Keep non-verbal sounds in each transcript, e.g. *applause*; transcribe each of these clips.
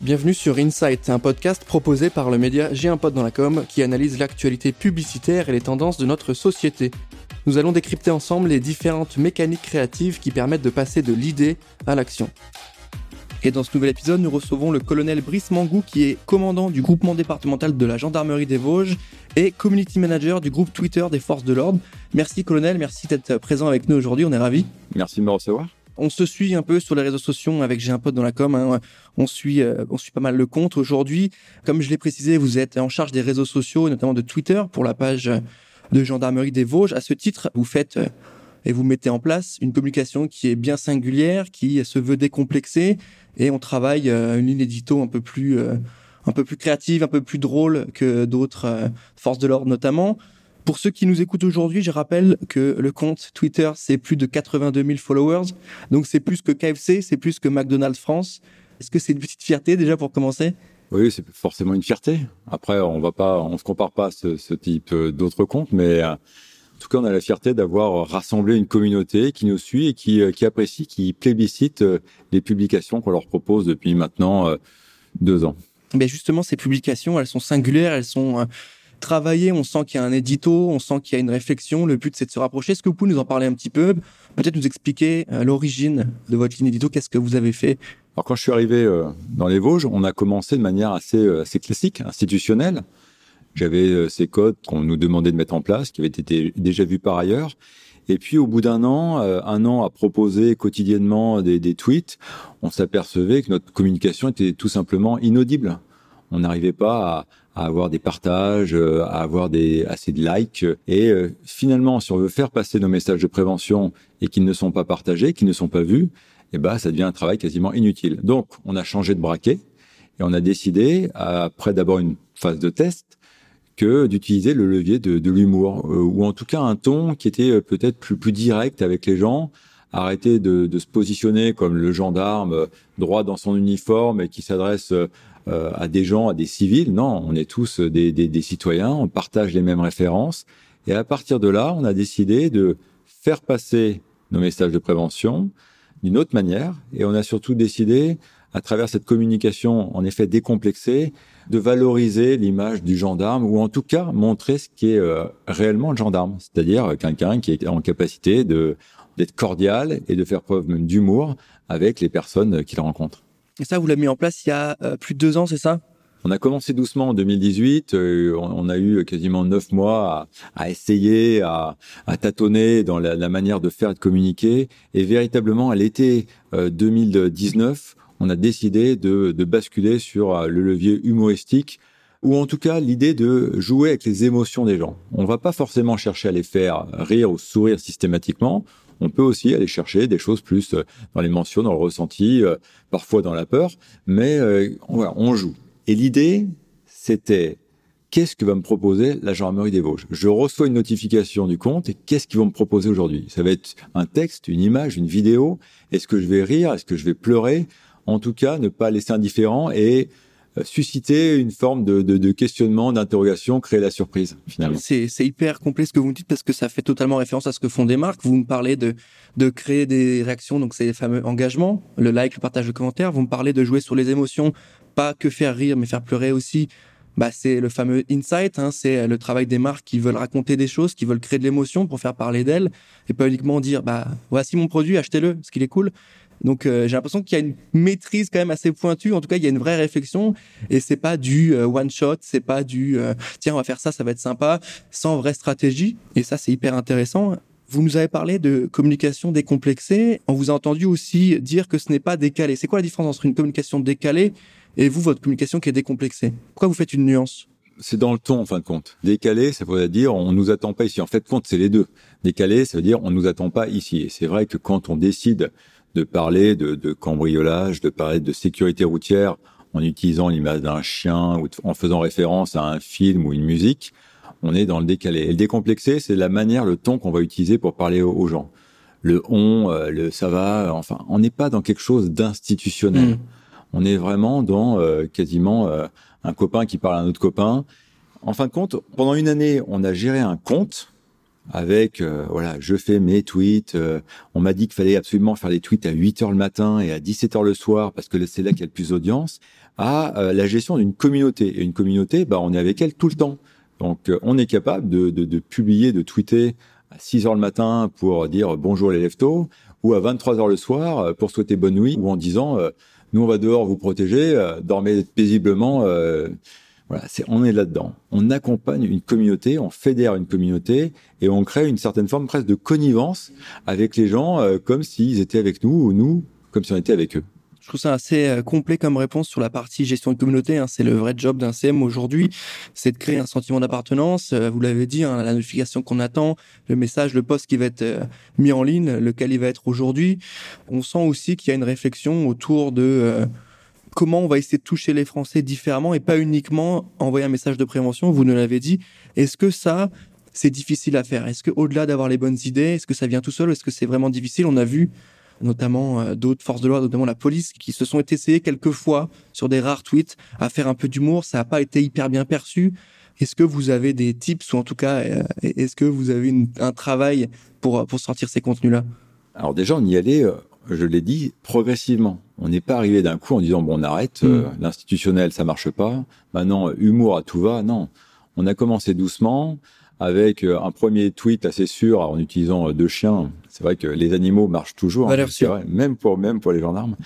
Bienvenue sur Insight, un podcast proposé par le média J'ai un pote dans la com qui analyse l'actualité publicitaire et les tendances de notre société. Nous allons décrypter ensemble les différentes mécaniques créatives qui permettent de passer de l'idée à l'action. Et dans ce nouvel épisode, nous recevons le colonel Brice Mangou qui est commandant du groupement départemental de la gendarmerie des Vosges et community manager du groupe Twitter des forces de l'ordre. Merci colonel, merci d'être présent avec nous aujourd'hui, on est ravis. Merci de me recevoir on se suit un peu sur les réseaux sociaux avec J'ai un pote dans la com. Hein. On suit, euh, on suit pas mal le compte aujourd'hui. Comme je l'ai précisé, vous êtes en charge des réseaux sociaux, notamment de Twitter, pour la page de gendarmerie des Vosges. À ce titre, vous faites euh, et vous mettez en place une communication qui est bien singulière, qui se veut décomplexée, et on travaille euh, une ligne édito un peu plus, un peu plus créative, un peu plus drôle que d'autres forces de l'ordre notamment. Pour ceux qui nous écoutent aujourd'hui, je rappelle que le compte Twitter, c'est plus de 82 000 followers. Donc c'est plus que KFC, c'est plus que McDonald's France. Est-ce que c'est une petite fierté déjà pour commencer? Oui, c'est forcément une fierté. Après, on va pas, on se compare pas à ce, type euh, d'autres comptes, mais euh, en tout cas, on a la fierté d'avoir rassemblé une communauté qui nous suit et qui, euh, qui apprécie, qui plébiscite les publications qu'on leur propose depuis maintenant deux ans. Mais justement, ces publications, elles sont singulières, elles sont travailler, on sent qu'il y a un édito, on sent qu'il y a une réflexion. Le but, c'est de se rapprocher. Est-ce que vous pouvez nous en parler un petit peu? Peut-être nous expliquer euh, l'origine de votre ligne édito. Qu'est-ce que vous avez fait? Alors, quand je suis arrivé euh, dans les Vosges, on a commencé de manière assez, euh, classique, institutionnelle. J'avais ces codes qu'on nous demandait de mettre en place, qui avaient été déjà vus par ailleurs. Et puis, au bout d'un an, un an à proposer quotidiennement des, des tweets, on s'apercevait que notre communication était tout simplement inaudible. On n'arrivait pas à, à avoir des partages, euh, à avoir des assez de likes. Et euh, finalement, si on veut faire passer nos messages de prévention et qu'ils ne sont pas partagés, qu'ils ne sont pas vus, eh ben, ça devient un travail quasiment inutile. Donc, on a changé de braquet et on a décidé, après d'abord une phase de test, que d'utiliser le levier de, de l'humour, euh, ou en tout cas un ton qui était peut-être plus, plus direct avec les gens, arrêter de, de, se positionner comme le gendarme droit dans son uniforme et qui s'adresse euh, à des gens, à des civils. Non, on est tous des, des, des, citoyens, on partage les mêmes références. Et à partir de là, on a décidé de faire passer nos messages de prévention d'une autre manière. Et on a surtout décidé, à travers cette communication, en effet décomplexée, de valoriser l'image du gendarme ou en tout cas montrer ce qui est euh, réellement le gendarme, c'est-à-dire quelqu'un qui est en capacité de d'être cordial et de faire preuve même d'humour avec les personnes qu'il rencontre. Et ça, vous l'avez mis en place il y a euh, plus de deux ans, c'est ça? On a commencé doucement en 2018. Euh, on a eu quasiment neuf mois à, essayer, à, tâtonner dans la, manière de faire et de communiquer. Et véritablement, à l'été 2019, euh, on a décidé de, basculer sur le levier humoristique ou en tout cas l'idée de jouer avec les émotions des gens. On va pas forcément chercher à les faire rire ou sourire systématiquement on peut aussi aller chercher des choses plus euh, dans les mentions, dans le ressenti, euh, parfois dans la peur, mais euh, on joue. Et l'idée, c'était qu'est-ce que va me proposer la gendarmerie des Vosges? Je reçois une notification du compte et qu'est-ce qu'ils vont me proposer aujourd'hui? Ça va être un texte, une image, une vidéo? Est-ce que je vais rire? Est-ce que je vais pleurer? En tout cas, ne pas laisser indifférent et susciter une forme de, questionnement, d'interrogation, créer la surprise finalement. C'est, hyper complet ce que vous me dites parce que ça fait totalement référence à ce que font des marques. Vous me parlez de, créer des réactions, donc c'est les fameux engagements, le like, le partage, le commentaire. Vous me parlez de jouer sur les émotions, pas que faire rire, mais faire pleurer aussi. Bah, c'est le fameux insight, hein, c'est le travail des marques qui veulent raconter des choses, qui veulent créer de l'émotion pour faire parler d'elles et pas uniquement dire bah voici mon produit, achetez-le, ce qu'il est cool. Donc euh, j'ai l'impression qu'il y a une maîtrise quand même assez pointue. En tout cas, il y a une vraie réflexion et c'est pas du euh, one shot, c'est pas du euh, tiens on va faire ça, ça va être sympa, sans vraie stratégie. Et ça c'est hyper intéressant. Vous nous avez parlé de communication décomplexée. On vous a entendu aussi dire que ce n'est pas décalé. C'est quoi la différence entre une communication décalée et vous, votre communication qui est décomplexée? Pourquoi vous faites une nuance? C'est dans le ton en fin de compte. Décalé, ça veut dire on nous attend pas ici. En fait, compte c'est les deux. Décalé, ça veut dire on nous attend pas ici. Et c'est vrai que quand on décide de parler de, de, cambriolage, de parler de sécurité routière en utilisant l'image d'un chien ou en faisant référence à un film ou une musique, on est dans le décalé. Et le décomplexé, c'est la manière, le ton qu'on va utiliser pour parler aux, gens. Le on, euh, le ça va, enfin, on n'est pas dans quelque chose d'institutionnel. Mm. On est vraiment dans euh, quasiment euh, un copain qui parle à un autre copain. En fin de compte, pendant une année, on a géré un compte avec euh, voilà, je fais mes tweets. euh, on m'a dit qu'il fallait absolument faire les tweets à 8 heures le matin et à 17 heures le soir parce que c'est là qu'il y a le plus d'audience. À euh, la gestion d'une communauté et une communauté, bah on est avec elle tout le temps. Donc euh, on est capable de, de, de publier, de tweeter à 6 heures le matin pour dire bonjour les leftos ou à 23 heures le soir euh, pour souhaiter bonne nuit ou en disant euh, nous on va dehors vous protéger, euh, dormez paisiblement. Voilà, c'est on est là-dedans. On accompagne une communauté, on fédère une communauté et on crée une certaine forme presque de connivence avec les gens, euh, comme s'ils étaient avec nous ou nous comme si on était avec eux. Je trouve ça assez euh, complet comme réponse sur la partie gestion de communauté. hein. C'est le vrai job d'un CM aujourd'hui, c'est de créer un sentiment d'appartenance. Euh, Vous l'avez dit, hein, la notification qu'on attend, le message, le post qui va être mis en ligne, lequel il va être aujourd'hui. On sent aussi qu'il y a une réflexion autour de comment on va essayer de toucher les Français différemment et pas uniquement envoyer un message de prévention. Vous nous l'avez dit. Est-ce que ça, c'est difficile à faire? Est-ce que au-delà d'avoir les bonnes idées, est-ce que ça vient tout seul Est-ce que c'est vraiment difficile? On a vu notamment euh, d'autres forces de l'ordre, notamment la police, qui se sont essayés quelques fois sur des rares tweets à faire un peu d'humour. Ça n'a pas été hyper bien perçu. Est-ce que vous avez des tips ou en tout cas, euh, est-ce que vous avez un travail pour, pour sortir ces contenus-là? Alors déjà, on y allait, euh, je l'ai dit, progressivement. On n'est pas arrivé d'un coup en disant bon, on arrête, euh, Mm. l'institutionnel, ça marche pas. Maintenant, humour à tout va. Non, on a commencé doucement avec euh, un premier tweet assez sûr en utilisant euh, deux chiens. C'est vrai que les animaux marchent toujours, hein, vrai, même pour même pour les gendarmes.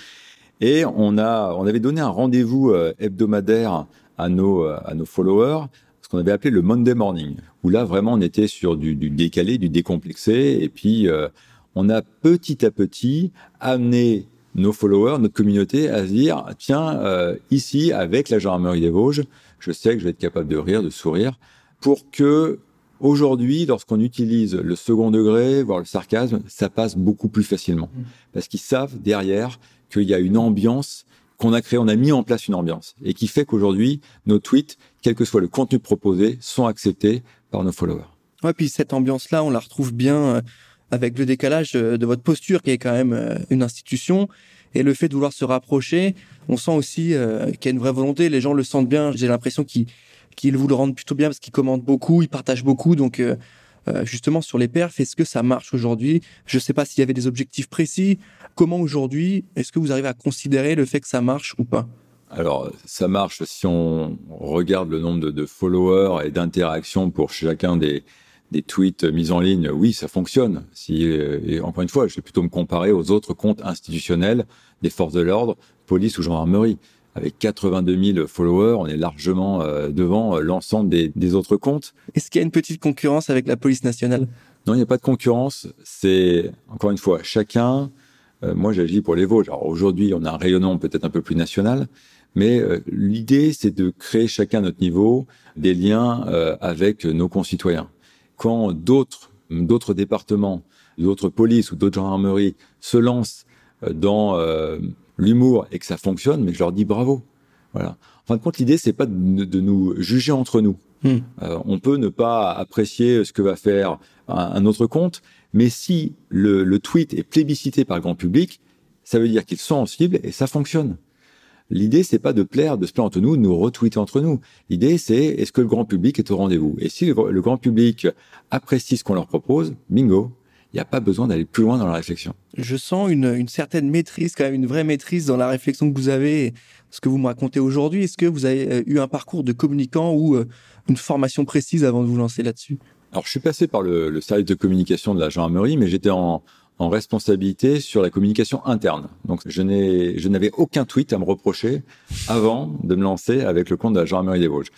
Et on a, on avait donné un rendez-vous hebdomadaire à nos à nos followers, ce qu'on avait appelé le Monday Morning, où là vraiment on était sur du, du décalé, du décomplexé, et puis euh, on a petit à petit amené nos followers, notre communauté, à se dire tiens, euh, ici avec la gendarmerie des Vosges, je sais que je vais être capable de rire, de sourire, pour que aujourd'hui, lorsqu'on utilise le second degré, voire le sarcasme, ça passe beaucoup plus facilement, parce qu'ils savent derrière qu'il y a une ambiance qu'on a créée, on a mis en place une ambiance, et qui fait qu'aujourd'hui, nos tweets, quel que soit le contenu proposé, sont acceptés par nos followers. Ouais, puis cette ambiance-là, on la retrouve bien euh, avec le décalage de votre posture, qui est quand même euh, une institution, et le fait de vouloir se rapprocher. On sent aussi euh, qu'il y a une vraie volonté. Les gens le sentent bien. J'ai l'impression qu'ils vous le rendent plutôt bien parce qu'ils commentent beaucoup, ils partagent beaucoup. Donc, euh, justement, sur les perfs, est-ce que ça marche aujourd'hui? Je ne sais pas s'il y avait des objectifs précis. Comment aujourd'hui, est-ce que vous arrivez à considérer le fait que ça marche ou pas? Alors, ça marche si on regarde le nombre de followers et d'interactions pour chacun des, des tweets mis en ligne. Oui, ça fonctionne. Si, euh, et encore une fois, je vais plutôt me comparer aux autres comptes institutionnels des forces de l'ordre, police ou gendarmerie. Avec 82 000 followers, on est largement euh, devant euh, l'ensemble des, des autres comptes. Est-ce qu'il y a une petite concurrence avec la police nationale? Non, il n'y a pas de concurrence. C'est, encore une fois, chacun. euh, moi, j'agis pour les Vosges. Alors aujourd'hui, on a un rayonnement peut-être un peu plus national, mais euh, l'idée, c'est de créer chacun à notre niveau des liens euh, avec nos concitoyens. Quand d'autres, d'autres départements, d'autres polices ou d'autres gendarmeries se lancent euh, dans euh, l'humour et que ça fonctionne, mais je leur dis bravo. Voilà. En fin de compte, l'idée, c'est pas de, de nous juger entre nous. Hmm. Euh, on peut ne pas apprécier ce que va faire un, un autre compte, mais si le, le tweet est plébiscité par le grand public, ça veut dire qu'ils sont en cible et ça fonctionne. L'idée, c'est pas de plaire, de se plaire entre nous, de nous retweeter entre nous. L'idée, c'est est-ce que le grand public est au rendez-vous? Et si le, le grand public apprécie ce qu'on leur propose, bingo, il n'y a pas besoin d'aller plus loin dans la réflexion. je sens une, une certaine maîtrise, quand même une vraie maîtrise dans la réflexion que vous avez, ce que vous me racontez aujourd'hui. Est-ce que vous avez euh, eu un parcours de communicant ou euh, une formation précise avant de vous lancer là-dessus? Alors, je suis passé par le, le service de communication de la gendarmerie, mais j'étais en, en responsabilité sur la communication interne. Donc, je n'ai, je n'avais aucun tweet à me reprocher avant de me lancer avec le compte de la gendarmerie des Vosges.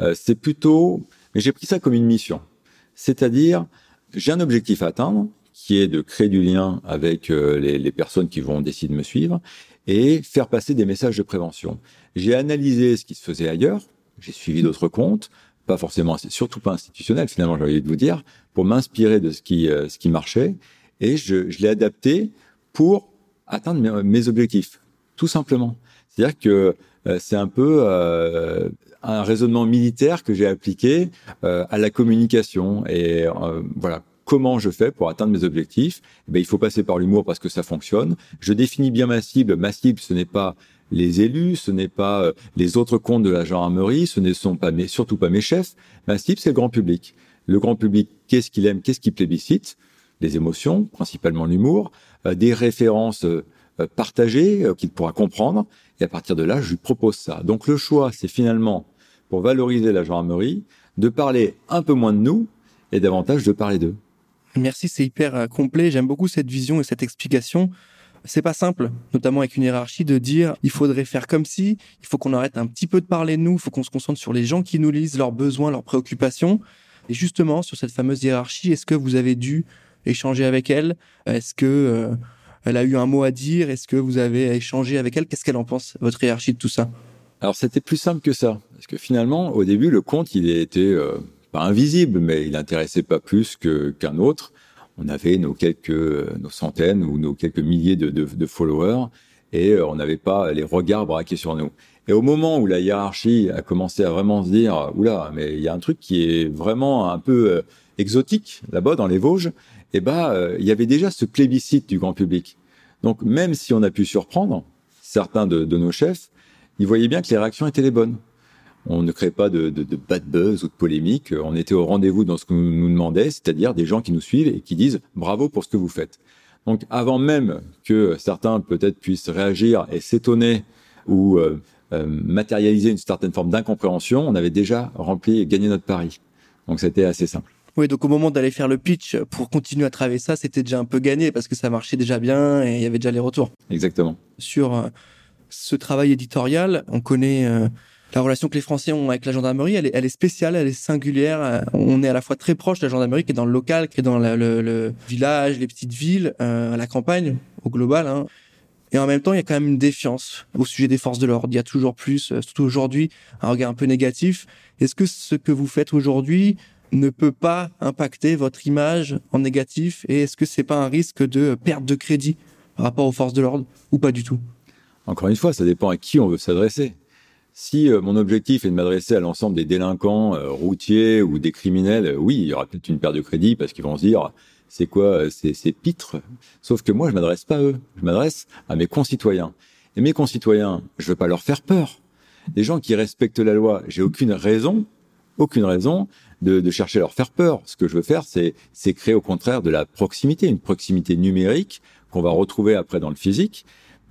Euh, c'est plutôt, mais j'ai pris ça comme une mission. C'est-à-dire, j'ai un objectif à atteindre, qui est de créer du lien avec euh, les, les personnes qui vont décider de me suivre et faire passer des messages de prévention. J'ai analysé ce qui se faisait ailleurs, j'ai suivi d'autres comptes, pas forcément, surtout pas institutionnels finalement, j'ai envie de vous dire, pour m'inspirer de ce qui, euh, ce qui marchait, et je, je l'ai adapté pour atteindre mes, mes objectifs, tout simplement. C'est-à-dire que euh, c'est un peu euh, un raisonnement militaire que j'ai appliqué euh, à la communication, et euh, voilà comment je fais pour atteindre mes objectifs? Eh ben, il faut passer par l'humour parce que ça fonctionne. Je définis bien ma cible. Ma cible, ce n'est pas les élus, ce n'est pas euh, les autres comptes de la gendarmerie, ce ne sont pas mes, surtout pas mes chefs. Ma cible, c'est le grand public. le grand public, qu'est-ce qu'il aime, qu'est-ce qu'il plébiscite, les émotions, principalement l'humour, euh, des références euh, partagées qu'il pourra comprendre, et à partir de là, je lui propose ça. Donc le choix, c'est finalement, pour valoriser la gendarmerie, de parler un peu moins de nous et davantage de parler d'eux. Merci, c'est hyper complet. J'aime beaucoup cette vision et cette explication. C'est pas simple, notamment avec une hiérarchie, de dire il faudrait faire comme si, il faut qu'on arrête un petit peu de parler de nous, il faut qu'on se concentre sur les gens qui nous lisent, leurs besoins, leurs préoccupations. Et justement, sur cette fameuse hiérarchie, est-ce que vous avez dû échanger avec elle. Est-ce que euh, elle a eu un mot à dire? Est-ce que vous avez échangé avec elle? Qu'est-ce qu'elle en pense, votre hiérarchie de tout ça? Alors c'était plus simple que ça, parce que finalement, au début, le compte, il était euh, pas invisible, mais il intéressait pas plus qu'un autre. On avait nos quelques, nos centaines ou nos quelques milliers de, followers et euh, on n'avait pas les regards braqués sur nous. Et au moment où la hiérarchie a commencé à vraiment se dire, oula, mais il y a un truc qui est vraiment un peu euh, exotique là-bas dans les Vosges, eh ben, euh, il y avait déjà ce plébiscite du grand public. Donc même si on a pu surprendre certains de, de nos chefs, ils voyaient bien que les réactions étaient les bonnes on ne crée pas de, de, de, bad buzz ou de polémique. On était au rendez-vous dans ce qu'on nous demandait, c'est-à-dire des gens qui nous suivent et qui disent bravo pour ce que vous faites. Donc avant même que certains peut-être puissent réagir et s'étonner ou euh, euh, matérialiser une certaine forme d'incompréhension, on avait déjà rempli et gagné notre pari. Donc c'était assez simple. Oui, donc au moment d'aller faire le pitch pour continuer à travailler ça, c'était déjà un peu gagné parce que ça marchait déjà bien et il y avait déjà les retours. Exactement. Sur euh, ce travail éditorial, on connaît la relation que les Français ont avec la gendarmerie, elle est, elle est spéciale, elle est singulière. On est à la fois très proche de la gendarmerie qui est dans le local, qui est dans le, village, les petites villes, euh, la campagne au global. Hein. Et en même temps, il y a quand même une défiance au sujet des forces de l'ordre. Il y a toujours plus, euh, surtout aujourd'hui, un regard un peu négatif. Est-ce que ce que vous faites aujourd'hui ne peut pas impacter votre image en négatif Et est-ce que c'est pas un risque de perte de crédit par rapport aux forces de l'ordre ou pas du tout? Encore une fois, ça dépend à qui on veut s'adresser. Si euh, mon objectif est de m'adresser à l'ensemble des délinquants euh, routiers ou des criminels, euh, oui, il y aura peut-être une perte de crédit parce qu'ils vont se dire c'est quoi c'est, pitre. Sauf que moi, je m'adresse pas à eux, je m'adresse à mes concitoyens. Et mes concitoyens, je veux pas leur faire peur. Les gens qui respectent la loi, j'ai aucune raison, aucune raison de, de, chercher à leur faire peur. Ce que je veux faire, c'est, créer au contraire de la proximité, une proximité numérique qu'on va retrouver après dans le physique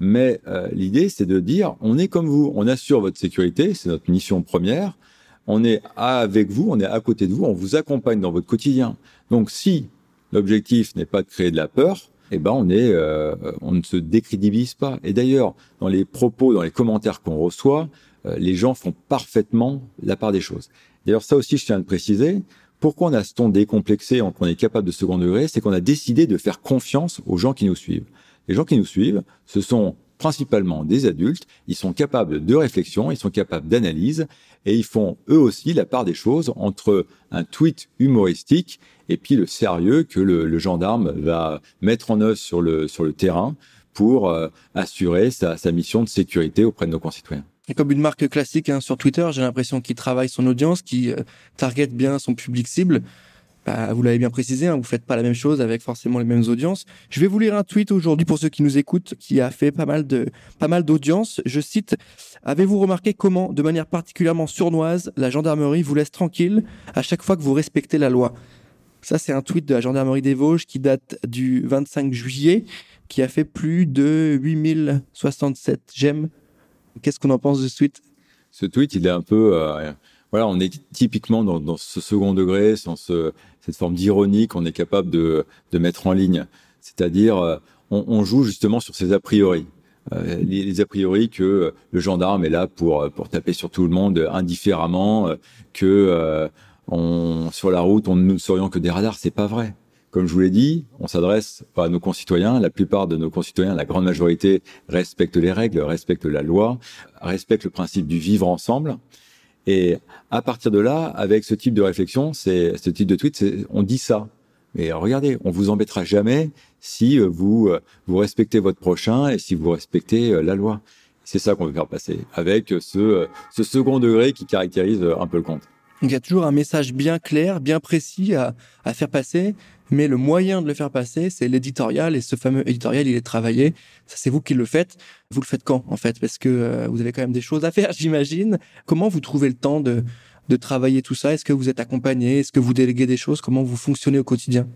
mais euh, l'idée, c'est de dire, on est comme vous, on assure votre sécurité, c'est notre mission première. On est avec vous, on est à côté de vous, on vous accompagne dans votre quotidien. Donc, si l'objectif n'est pas de créer de la peur, eh ben on est, euh, on ne se décrédibilise pas. Et d'ailleurs, dans les propos, dans les commentaires qu'on reçoit, euh, les gens font parfaitement la part des choses. D'ailleurs, ça aussi, je tiens à le préciser. Pourquoi on a ce ton décomplexé, qu'on est capable de second degré, c'est qu'on a décidé de faire confiance aux gens qui nous suivent. Les gens qui nous suivent, ce sont principalement des adultes, ils sont capables de réflexion, ils sont capables d'analyse, et ils font eux aussi la part des choses entre un tweet humoristique et puis le sérieux que le, gendarme va mettre en œuvre sur le, sur le terrain pour euh, assurer sa, mission de sécurité auprès de nos concitoyens. Comme une marque classique hein, sur Twitter, j'ai l'impression qu'il travaille son audience, qu'il euh, target bien son public cible. Bah, vous l'avez bien précisé, hein, vous faites pas la même chose avec forcément les mêmes audiences. Je vais vous lire un tweet aujourd'hui pour ceux qui nous écoutent, qui a fait pas mal de pas mal d'audience. Je cite Avez-vous remarqué comment, de manière particulièrement sournoise, la gendarmerie vous laisse tranquille à chaque fois que vous respectez la loi? Ça, c'est un tweet de la gendarmerie des Vosges qui date du 25 juillet, qui a fait plus de 8067 j'aime. Qu'est-ce qu'on en pense de ce tweet? Ce tweet, il est un peu euh, voilà, on est typiquement dans, dans ce second degré, sans ce, cette forme d'ironie qu'on est capable de, de, mettre en ligne. C'est-à-dire, euh, on, on, joue justement sur ces a priori. Euh, les, les, a priori que le gendarme est là pour pour taper sur tout le monde indifféremment, euh, que euh, on, sur la route on ne serions que des radars, c'est pas vrai. Comme je vous l'ai dit, on s'adresse à nos concitoyens. La plupart de nos concitoyens, la grande majorité, respectent les règles, respectent la loi, respectent le principe du vivre ensemble. Et à partir de là, avec ce type de réflexion, c'est ce type de tweet, on dit ça. Mais regardez, on vous embêtera jamais si euh, vous euh, vous respectez votre prochain et si vous respectez euh, la loi. C'est ça qu'on veut faire passer avec ce, ce second degré qui caractérise un peu le compte. Il y a toujours un message bien clair, bien précis à, faire passer, mais le moyen de le faire passer, c'est l'éditorial, et ce fameux éditorial, il est travaillé. Ça, c'est vous qui le faites. Vous le faites quand, en fait? Parce que euh, vous avez quand même des choses à *laughs* faire, j'imagine. Comment vous trouvez le temps de, travailler tout ça? Est-ce que vous êtes accompagné? Est-ce que vous déléguez des choses? Comment vous fonctionnez au quotidien?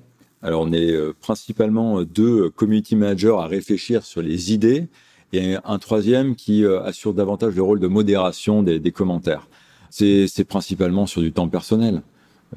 Alors, on est euh, principalement deux community managers à réfléchir sur les idées et un troisième qui euh, assure davantage le rôle de modération des commentaires. C'est principalement sur du temps personnel.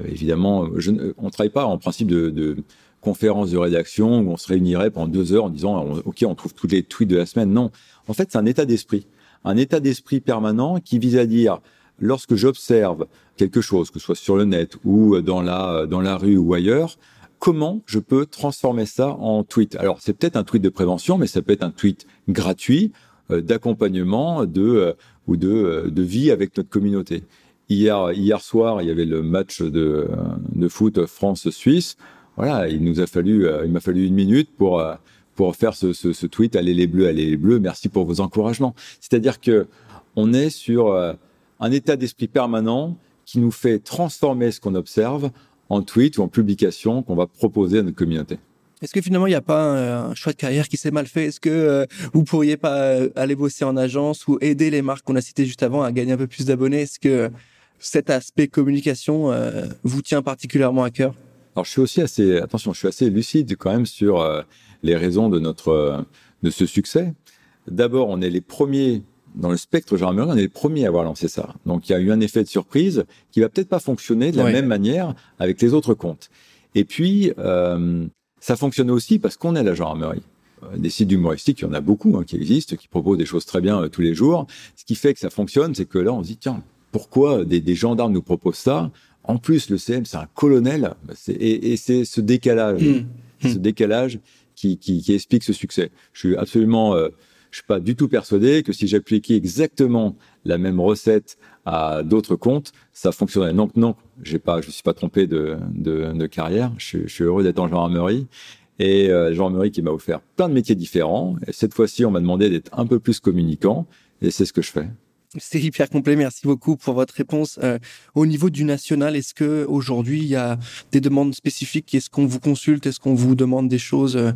Euh, évidemment, je, on ne travaille pas en principe de, de conférence de rédaction où on se réunirait pendant deux heures en disant OK, on trouve tous les tweets de la semaine. Non, en fait, c'est un état d'esprit, un état d'esprit permanent qui vise à dire lorsque j'observe quelque chose, que ce soit sur le net ou dans la dans la rue ou ailleurs, comment je peux transformer ça en tweet? Alors c'est peut-être un tweet de prévention, mais ça peut être un tweet gratuit euh, d'accompagnement de euh, ou de, euh, de vie avec notre communauté. Hier hier soir, il y avait le match de, de foot France-Suisse. Voilà, il nous a fallu il m'a fallu une minute pour pour faire ce, ce, ce, tweet allez les bleus allez les bleus merci pour vos encouragements. C'est-à-dire que on est sur un état d'esprit permanent qui nous fait transformer ce qu'on observe en tweet ou en publication qu'on va proposer à notre communauté. Est-ce que finalement il n'y a pas un, choix de carrière qui s'est mal fait? Est-ce que euh, vous pourriez pas euh, aller bosser en agence ou aider les marques qu'on a citées juste avant à gagner un peu plus d'abonnés? Est-ce que cet aspect communication euh, vous tient particulièrement à cœur? Alors je suis aussi assez attention, je suis assez lucide quand même sur les raisons de notre de ce succès. D'abord, on est les premiers dans le spectre gendarmerie, on est les premiers à avoir lancé ça. Donc il y a eu un effet de surprise qui va peut-être pas fonctionner de la même manière avec les autres comptes. Et puis euh, ça fonctionne aussi parce qu'on est la gendarmerie. Euh, des sites humoristiques, il y en a beaucoup hein, qui existent, qui proposent des choses très bien euh, tous les jours. Ce qui fait que ça fonctionne, c'est que là on se dit tiens pourquoi des, des gendarmes nous proposent ça? En plus le CM c'est un colonel, et, et c'est ce décalage, mmh. ce mmh. décalage qui, qui, qui, explique ce succès. Je suis absolument euh, je suis pas du tout persuadé que si j'appliquais exactement la même recette à d'autres comptes, ça fonctionnerait. Donc non, j'ai pas, je suis pas trompé de, de, carrière. Je, je, suis heureux d'être en gendarmerie et euh, gendarmerie qui m'a offert plein de métiers différents. Et cette fois-ci, on m'a demandé d'être un peu plus communicant et c'est ce que je fais. C'est hyper complet. Merci beaucoup pour votre réponse. Euh, au niveau du national, est-ce que aujourd'hui il y a des demandes spécifiques? Est-ce qu'on vous consulte? Est-ce qu'on vous demande des choses? Euh,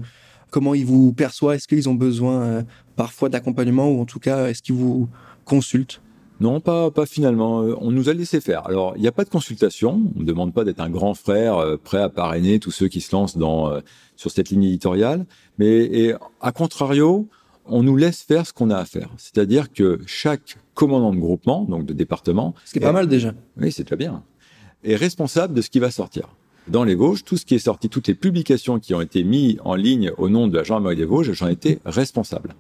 Comment ils vous perçoivent? Est-ce qu'ils ont besoin euh, parfois d'accompagnement ou en tout cas, est-ce qu'ils vous consultent? Non, pas, pas finalement. Euh, on nous a laissé faire. Alors, il n'y a pas de consultation. On ne demande pas d'être un grand frère euh, prêt à parrainer tous ceux qui se lancent dans sur cette ligne éditoriale. Mais et, à contrario, on nous laisse faire ce qu'on a à faire. C'est-à-dire que chaque commandant de groupement, donc de département, ce qui est pas mal déjà. Oui, c'est déjà bien. Est responsable de ce qui va sortir dans les Vosges, tout ce qui est sorti, toutes les publications qui ont été mises en ligne au nom de la gendarmerie des Vosges, j'en étais responsable.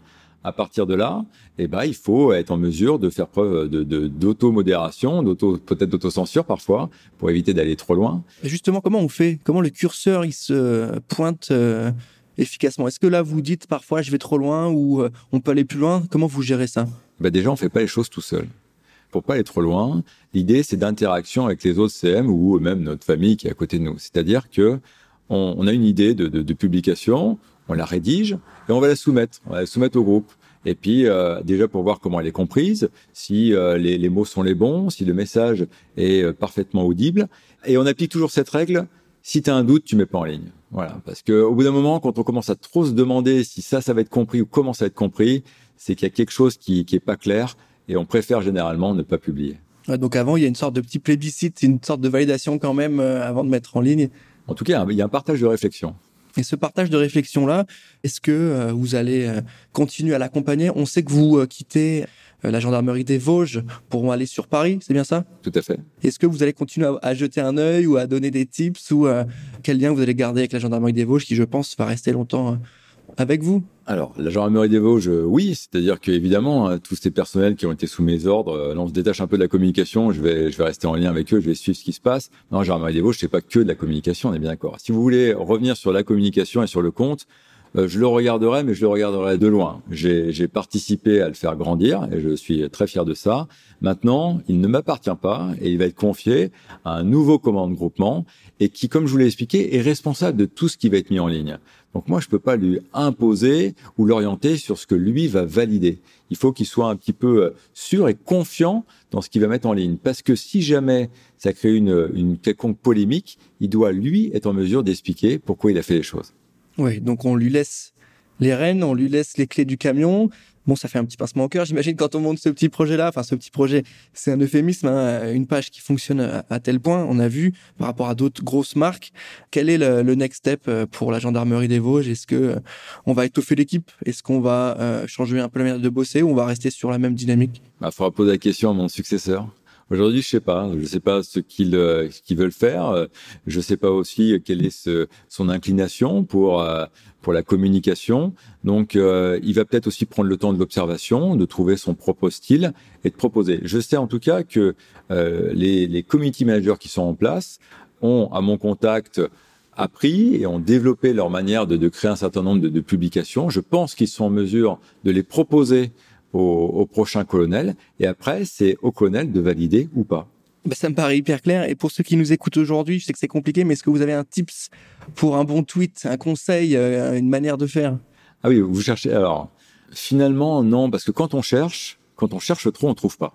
À partir de là, eh ben, il faut être en mesure de faire preuve de, d'auto-modération, d'auto, peut-être d'autocensure parfois, pour éviter d'aller trop loin. justement, comment on fait? Comment le curseur il se pointe euh, efficacement? Est-ce que là vous dites parfois je vais trop loin ou euh, on peut aller plus loin? Comment vous gérez ça? Ben Déjà, on fait pas les choses tout seul. Pour pas aller trop loin, l'idée c'est d'interaction avec les autres CM ou même notre famille qui est à côté de nous. C'est-à-dire que on, on, a une idée de, de, de, publication, on la rédige et on va la soumettre, on va la soumettre au groupe. Et puis euh, déjà pour voir comment elle est comprise, si euh, les, les, mots sont les bons, si le message est euh, parfaitement audible. Et on applique toujours cette règle. Si tu as un doute, tu mets pas en ligne. Voilà, parce que au bout d'un moment, quand on commence à trop se demander si ça, ça va être compris ou comment ça va être compris, c'est qu'il y a quelque chose qui, qui est pas clair et on préfère généralement ne pas publier. donc avant, il y a une sorte de petit plébiscite, une sorte de validation quand même avant de mettre en ligne. En tout cas, il y a un partage de réflexion. Et ce partage de réflexion-là, est-ce que euh, vous allez euh, continuer à l'accompagner? On sait que vous quittez la gendarmerie des Vosges pour aller sur Paris, c'est bien ça? Tout à fait. Est-ce que vous allez continuer à, jeter un œil ou à donner des tips ou quel lien vous allez garder avec la gendarmerie des Vosges qui, je pense, va rester longtemps avec vous alors, la gendarmerie des Vosges, oui, c'est-à-dire qu'évidemment, hein, tous ces personnels qui ont été sous mes ordres, euh, là, on se détache un peu de la communication, je vais, je vais rester en lien avec eux, je vais suivre ce qui se passe. Non, la gendarmerie des Vosges, c'est pas que de la communication, on est bien d'accord. Si vous voulez revenir sur la communication et sur le compte, euh, je le regarderai, mais je le regarderai de loin. J'ai participé à le faire grandir et je suis très fier de ça. Maintenant, il ne m'appartient pas et il va être confié à un nouveau commandant de groupement et qui, comme je vous l'ai expliqué, est responsable de tout ce qui va être mis en ligne. Donc moi, je peux pas lui imposer ou l'orienter sur ce que lui va valider. Il faut qu'il soit un petit peu euh, sûr et confiant dans ce qu'il va mettre en ligne. Parce que si jamais ça crée une, une quelconque polémique, il doit lui être en mesure d'expliquer pourquoi il a fait les choses. Oui, donc on lui laisse les rênes, on lui laisse les clés du camion. Bon, ça fait un petit pincement au cœur, j'imagine, quand on monte ce petit projet-là. Enfin, ce petit projet, c'est un euphémisme, hein, une page qui fonctionne à, tel point. On a vu par rapport à d'autres grosses marques. Quel est le, next step euh, pour la gendarmerie des Vosges? Est-ce que euh, on va étoffer l'équipe? Est-ce qu'on va euh, changer un peu la manière de bosser ou on va rester sur la même dynamique? Il bah, faudra poser la question à mon successeur. Aujourd'hui, je sais pas. Je sais pas ce qu'ils euh, qu'ils veulent faire. Je sais pas aussi quelle est ce, son inclination pour euh, pour la communication. Donc, euh, il va peut-être aussi prendre le temps de l'observation, de trouver son propre style et de proposer. Je sais en tout cas que les les community managers qui sont en place ont, à mon contact, appris et ont développé leur manière de, de créer un certain nombre de, de publications. Je pense qu'ils sont en mesure de les proposer au, prochain colonel. Et après, c'est au colonel de valider ou pas. Bah, ça me paraît hyper clair. Et pour ceux qui nous écoutent aujourd'hui, je sais que c'est compliqué, mais est-ce que vous avez un tips pour un bon tweet, un conseil, euh, une manière de faire? Ah oui, vous cherchez. Alors, finalement, non, parce que quand on cherche, quand on cherche trop, on trouve pas.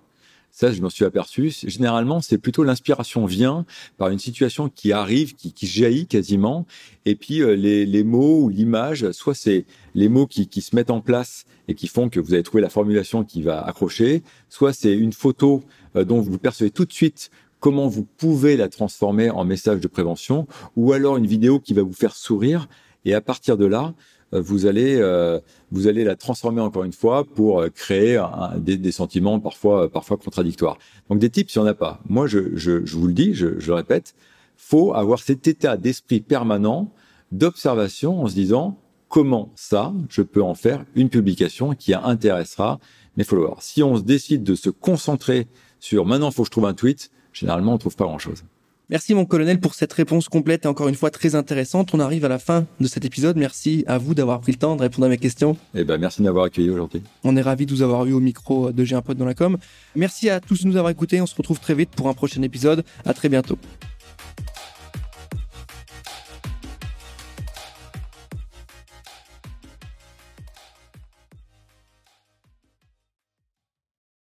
Ça, je m'en suis aperçu. Généralement, c'est plutôt l'inspiration vient par une situation qui arrive, qui, qui jaillit quasiment, et puis euh, les, les, mots ou l'image, soit c'est les mots qui, qui, se mettent en place et qui font que vous avez trouvé la formulation qui va accrocher, soit c'est une photo euh, dont vous percevez tout de suite comment vous pouvez la transformer en message de prévention, ou alors une vidéo qui va vous faire sourire, et à partir de là, vous allez euh, vous allez la transformer encore une fois pour euh, créer des, des, sentiments parfois parfois contradictoires. Donc des types, il n'y en a pas. Moi, je, je, je vous le dis, je, je, le répète, faut avoir cet état d'esprit permanent d'observation en se disant comment ça, je peux en faire une publication qui intéressera mes followers. Si on se décide de se concentrer sur maintenant, faut que je trouve un tweet, généralement, on trouve pas grand-chose. Merci mon colonel pour cette réponse complète et encore une fois très intéressante. On arrive à la fin de cet épisode. Merci à vous d'avoir pris le temps de répondre à mes questions. Eh ben merci de m'avoir accueilli aujourd'hui. On est ravis de vous avoir eu au micro de J'ai un pote dans la com. Merci à tous de nous avoir écoutés. On se retrouve très vite pour un prochain épisode. À très bientôt.